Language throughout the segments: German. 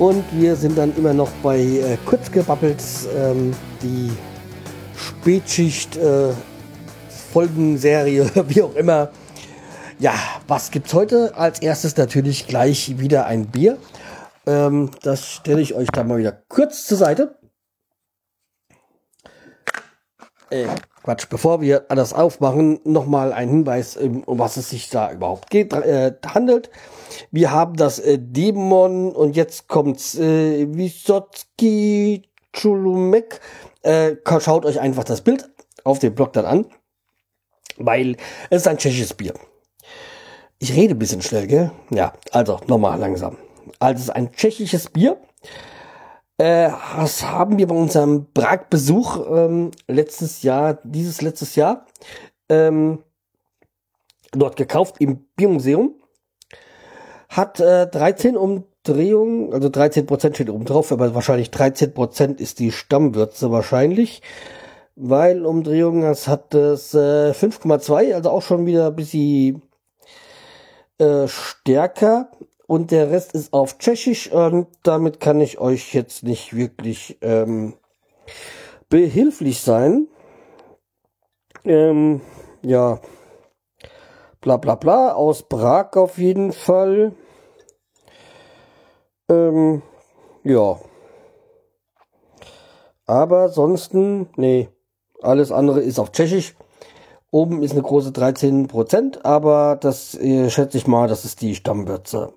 Und wir sind dann immer noch bei äh, Kurzgebabbels, ähm, die Spätschicht, äh, Folgenserie, wie auch immer. Ja, was gibt's heute? Als erstes natürlich gleich wieder ein Bier. Ähm, das stelle ich euch dann mal wieder kurz zur Seite. Äh, Quatsch, bevor wir alles aufmachen, nochmal ein Hinweis, um was es sich da überhaupt geht, äh, handelt. Wir haben das äh, Dämon und jetzt kommt's äh, Wisotki Chulumek. Äh, schaut euch einfach das Bild auf dem Blog dann an, weil es ist ein tschechisches Bier. Ich rede ein bisschen schnell, gell? Ja, also nochmal langsam. Also es ist ein tschechisches Bier. Äh, das haben wir bei unserem Prag-Besuch ähm, letztes Jahr, dieses letztes Jahr, ähm, dort gekauft im Biermuseum. Hat äh, 13 Umdrehungen, also 13 Prozent steht oben drauf, aber wahrscheinlich 13 Prozent ist die Stammwürze wahrscheinlich. Weil Umdrehungen, das hat es äh, 5,2, also auch schon wieder ein bisschen äh, stärker und der Rest ist auf Tschechisch und damit kann ich euch jetzt nicht wirklich ähm, behilflich sein. Ähm, ja, bla bla bla, aus Prag auf jeden Fall. Ähm, ja. Aber ansonsten, nee, alles andere ist auf Tschechisch. Oben ist eine große 13%, aber das äh, schätze ich mal, das ist die Stammwürze.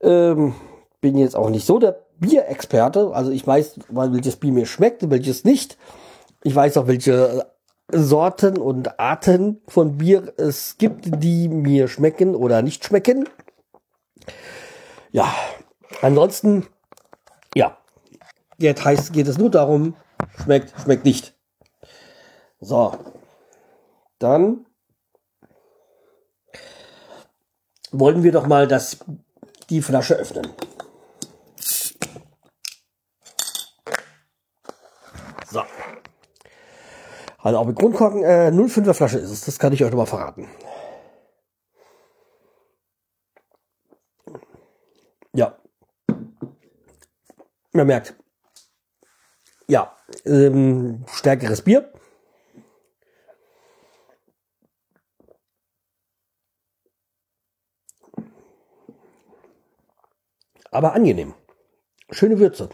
Ähm, bin jetzt auch nicht so der Bierexperte, also ich weiß, welches Bier mir schmeckt, welches nicht. Ich weiß auch, welche Sorten und Arten von Bier es gibt, die mir schmecken oder nicht schmecken. Ja, ansonsten, ja, jetzt heißt, geht es nur darum, schmeckt, schmeckt nicht. So, dann wollen wir doch mal das, die Flasche öffnen. So. Also auch mit Grundkorken, äh, 05er Flasche ist es, das kann ich euch mal verraten. Ja. Man merkt. Ja, ähm, stärkeres Bier. Aber angenehm. Schöne Würze.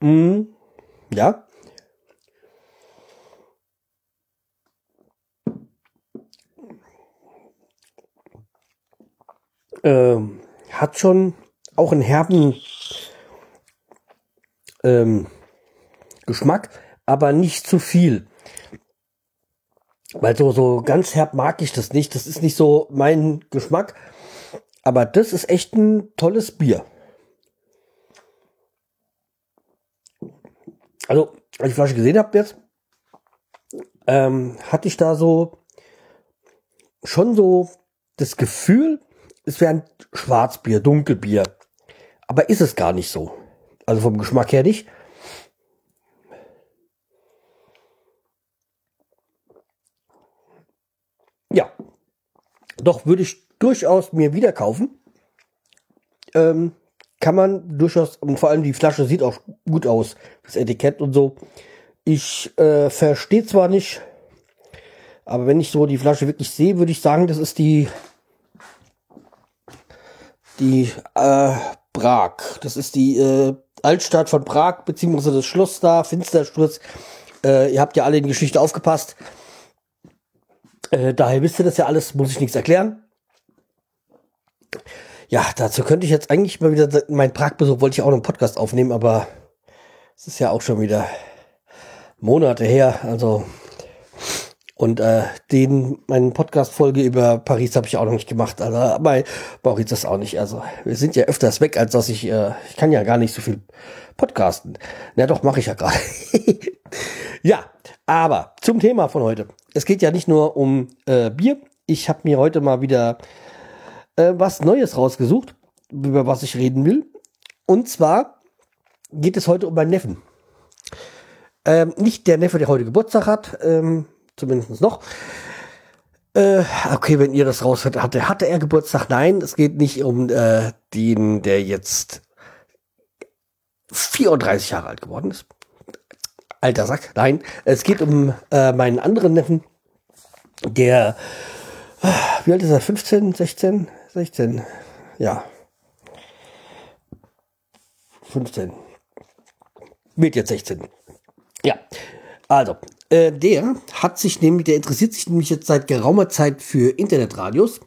Mm, ja. Ähm, hat schon auch einen herben ähm, Geschmack, aber nicht zu viel. Weil so, so ganz herb mag ich das nicht. Das ist nicht so mein Geschmack. Aber das ist echt ein tolles Bier. Also, als ich die Flasche gesehen habe jetzt, ähm, hatte ich da so schon so das Gefühl, es wäre ein Schwarzbier, Dunkelbier. Aber ist es gar nicht so. Also vom Geschmack her nicht. Ja. Doch würde ich durchaus mir wieder kaufen. Ähm, kann man durchaus, und vor allem die Flasche sieht auch gut aus, das Etikett und so. Ich äh, verstehe zwar nicht, aber wenn ich so die Flasche wirklich sehe, würde ich sagen, das ist die die äh, Prag. Das ist die äh, Altstadt von Prag, beziehungsweise das Schloss da, Finstersturz. Äh, ihr habt ja alle in die Geschichte aufgepasst. Äh, daher wisst ihr das ja alles, muss ich nichts erklären. Ja, dazu könnte ich jetzt eigentlich mal wieder, mein Pragbesuch wollte ich auch noch einen Podcast aufnehmen, aber es ist ja auch schon wieder Monate her, also Und äh, den, meinen Podcast-Folge über Paris habe ich auch noch nicht gemacht. Also bei Mauritius das auch nicht. Also wir sind ja öfters weg, als dass ich, äh, ich kann ja gar nicht so viel podcasten. Na doch, mache ich ja gerade. ja, aber zum Thema von heute. Es geht ja nicht nur um äh, Bier. Ich habe mir heute mal wieder äh, was Neues rausgesucht, über was ich reden will. Und zwar geht es heute um meinen Neffen. Ähm, nicht der Neffe, der heute Geburtstag hat. Ähm, zumindest noch. Äh, okay, wenn ihr das raus hatte, hatte er Geburtstag? Nein, es geht nicht um äh, den, der jetzt 34 Jahre alt geworden ist. Alter Sack, nein. Es geht um äh, meinen anderen Neffen, der, äh, wie alt ist er? 15, 16, 16, ja. 15. Wird jetzt 16. Ja. Also, äh, der hat sich nämlich, der interessiert sich nämlich jetzt seit geraumer Zeit für Internetradios.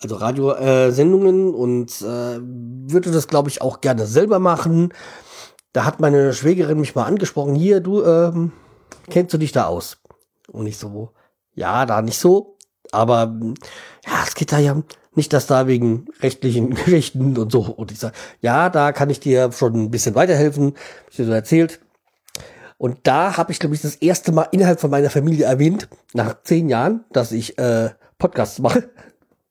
Also Radiosendungen äh, und äh, würde das, glaube ich, auch gerne selber machen. Da hat meine Schwägerin mich mal angesprochen, hier, du, ähm, kennst du dich da aus? Und ich so, ja, da nicht so. Aber ja, es geht da ja nicht, dass da wegen rechtlichen Geschichten und so. Und ich sage, ja, da kann ich dir schon ein bisschen weiterhelfen. Hab ich dir so erzählt. Und da habe ich, glaube ich, das erste Mal innerhalb von meiner Familie erwähnt, nach zehn Jahren, dass ich äh, Podcasts mache.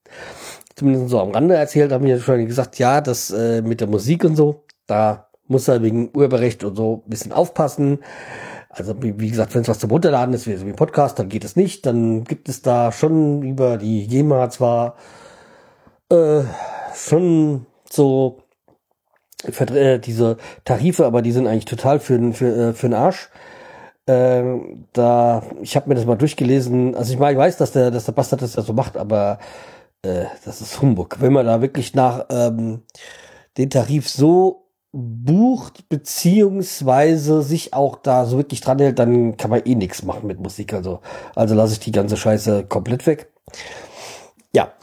Zumindest so am Rande erzählt, haben mir schon gesagt, ja, das äh, mit der Musik und so, da muss er wegen Urheberrecht und so ein bisschen aufpassen. Also wie, wie gesagt, wenn es was zum Runterladen ist, wie so wie ein Podcast, dann geht es nicht. Dann gibt es da schon über die GEMA zwar äh, schon so äh, diese Tarife, aber die sind eigentlich total für, für, äh, für den Arsch. Äh, da, ich habe mir das mal durchgelesen. Also ich meine, ich weiß, dass der, dass der Bastard das ja so macht, aber äh, das ist Humbug. Wenn man da wirklich nach ähm, den Tarif so bucht, beziehungsweise sich auch da so wirklich dran hält, dann kann man eh nichts machen mit Musik. Also, also lasse ich die ganze Scheiße komplett weg. Ja,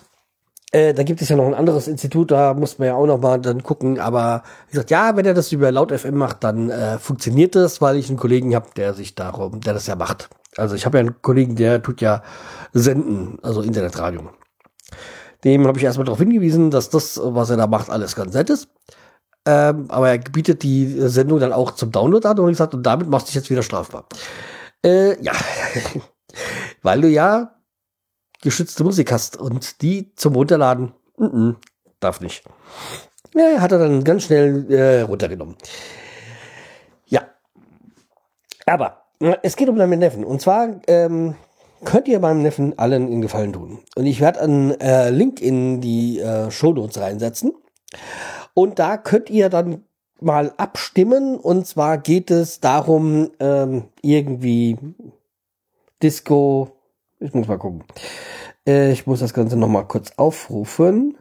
äh, da gibt es ja noch ein anderes Institut, da muss man ja auch noch mal dann gucken. Aber wie gesagt, ja, wenn er das über Laut FM macht, dann äh, funktioniert das, weil ich einen Kollegen habe, der sich darum, der das ja macht. Also ich habe ja einen Kollegen, der tut ja senden, also Internetradio. Dem habe ich erstmal darauf hingewiesen, dass das, was er da macht, alles ganz nett ist. Ähm, aber er bietet die Sendung dann auch zum Download an und gesagt, und damit machst du dich jetzt wieder strafbar. Äh, ja, weil du ja geschützte Musik hast und die zum Runterladen, mm -mm, darf nicht. Ja, hat er dann ganz schnell äh, runtergenommen. Ja. Aber es geht um meinen Neffen. Und zwar ähm, könnt ihr meinem Neffen allen einen Gefallen tun. Und ich werde einen äh, Link in die äh, Show Notes reinsetzen. Und da könnt ihr dann mal abstimmen. Und zwar geht es darum, ähm, irgendwie Disco, ich muss mal gucken. Äh, ich muss das Ganze noch mal kurz aufrufen.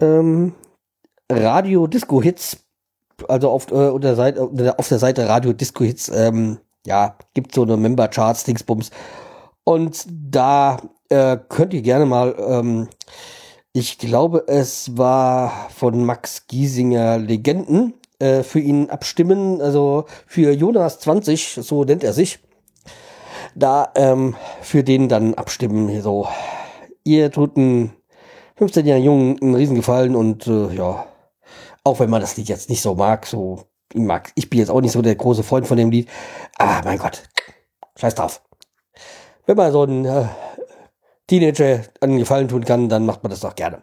Ähm, Radio Disco Hits, also auf, äh, unter der Seite, auf der Seite Radio Disco Hits, ähm, ja, gibt so eine Member Charts Dingsbums. Und da äh, könnt ihr gerne mal, ähm, ich glaube, es war von Max Giesinger Legenden, äh, für ihn abstimmen, also für Jonas 20, so nennt er sich da ähm, für den dann abstimmen. So, ihr tut einen 15-jährigen Jungen einen Riesengefallen und äh, ja, auch wenn man das Lied jetzt nicht so mag, so ich mag, ich bin jetzt auch nicht so der große Freund von dem Lied, aber mein Gott, scheiß drauf. Wenn man so einen äh, Teenager einen Gefallen tun kann, dann macht man das doch gerne.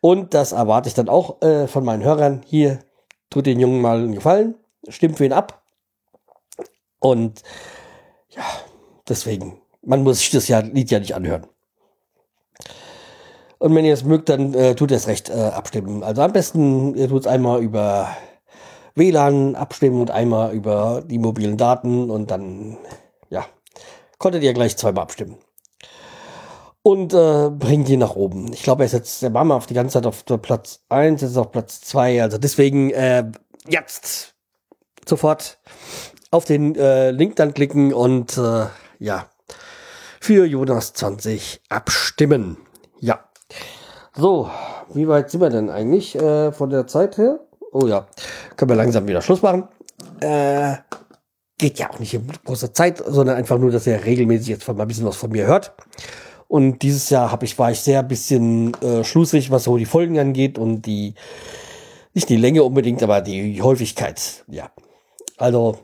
Und das erwarte ich dann auch äh, von meinen Hörern. Hier tut den Jungen mal einen Gefallen, stimmt für ihn ab. Und ja, deswegen, man muss sich das Lied ja nicht anhören. Und wenn ihr es mögt, dann äh, tut es recht äh, abstimmen. Also am besten, ihr tut es einmal über WLAN abstimmen und einmal über die mobilen Daten und dann, ja, konntet ihr gleich zweimal abstimmen. Und äh, bringt ihn nach oben. Ich glaube, er ist jetzt, der war mal auf die ganze Zeit auf Platz 1, jetzt ist auf Platz 2. Also deswegen, äh, jetzt sofort auf den äh, Link dann klicken und äh, ja, für Jonas 20 abstimmen. Ja. So, wie weit sind wir denn eigentlich äh, von der Zeit her? Oh ja, können wir langsam wieder Schluss machen. Äh, geht ja auch nicht in großer Zeit, sondern einfach nur, dass er regelmäßig jetzt mal ein bisschen was von mir hört. Und dieses Jahr habe ich, war ich sehr bisschen äh, schlusig, was so die Folgen angeht und die, nicht die Länge unbedingt, aber die Häufigkeit. Ja. Also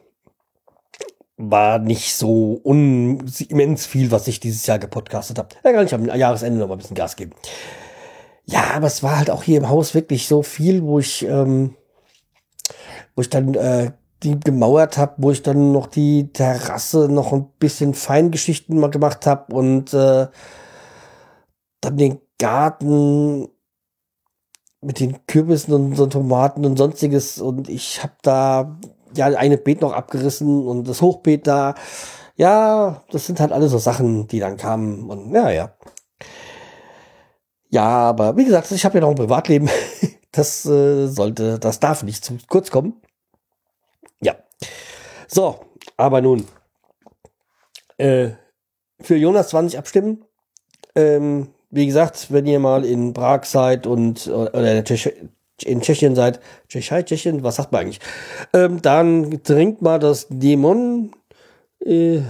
war nicht so un immens viel, was ich dieses Jahr gepodcastet habe. Ja, kann ich am Jahresende noch mal ein bisschen Gas geben. Ja, aber es war halt auch hier im Haus wirklich so viel, wo ich, ähm, wo ich dann äh, die gemauert habe, wo ich dann noch die Terrasse noch ein bisschen Feingeschichten mal gemacht habe und äh, dann den Garten mit den Kürbissen und so Tomaten und sonstiges und ich habe da ja eine Beet noch abgerissen und das Hochbeet da. Ja, das sind halt alle so Sachen, die dann kamen und ja, ja. Ja, aber wie gesagt, ich habe ja noch ein Privatleben. Das äh, sollte, das darf nicht zu kurz kommen. So, aber nun. Äh, für Jonas 20 abstimmen. Ähm, wie gesagt, wenn ihr mal in Prag seid und oder in, Tschech in Tschechien seid, Tschechei, Tschechien, was sagt man eigentlich? Ähm, dann trinkt mal das Dämon äh,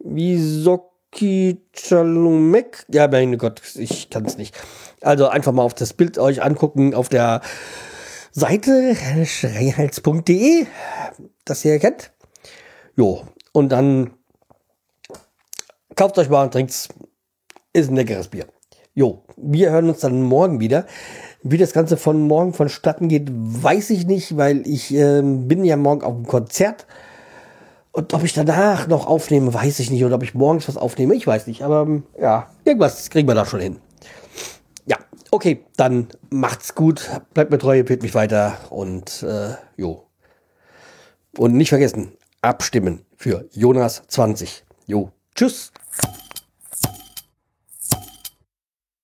Visoki Chalumek. Ja, mein Gott, ich kann es nicht. Also einfach mal auf das Bild euch angucken auf der Seite schreihals.de, das ihr kennt. Jo, und dann kauft euch mal und trinkt's. Ist ein leckeres Bier. Jo, wir hören uns dann morgen wieder. Wie das Ganze von morgen vonstatten geht, weiß ich nicht, weil ich äh, bin ja morgen auf dem Konzert. Und ob ich danach noch aufnehme, weiß ich nicht. Oder ob ich morgens was aufnehme, ich weiß nicht. Aber ja, irgendwas kriegen wir da schon hin. Ja, okay, dann macht's gut. Bleibt mir treu, empfiehlt mich weiter. Und äh, jo. Und nicht vergessen, abstimmen für Jonas 20. Jo, tschüss.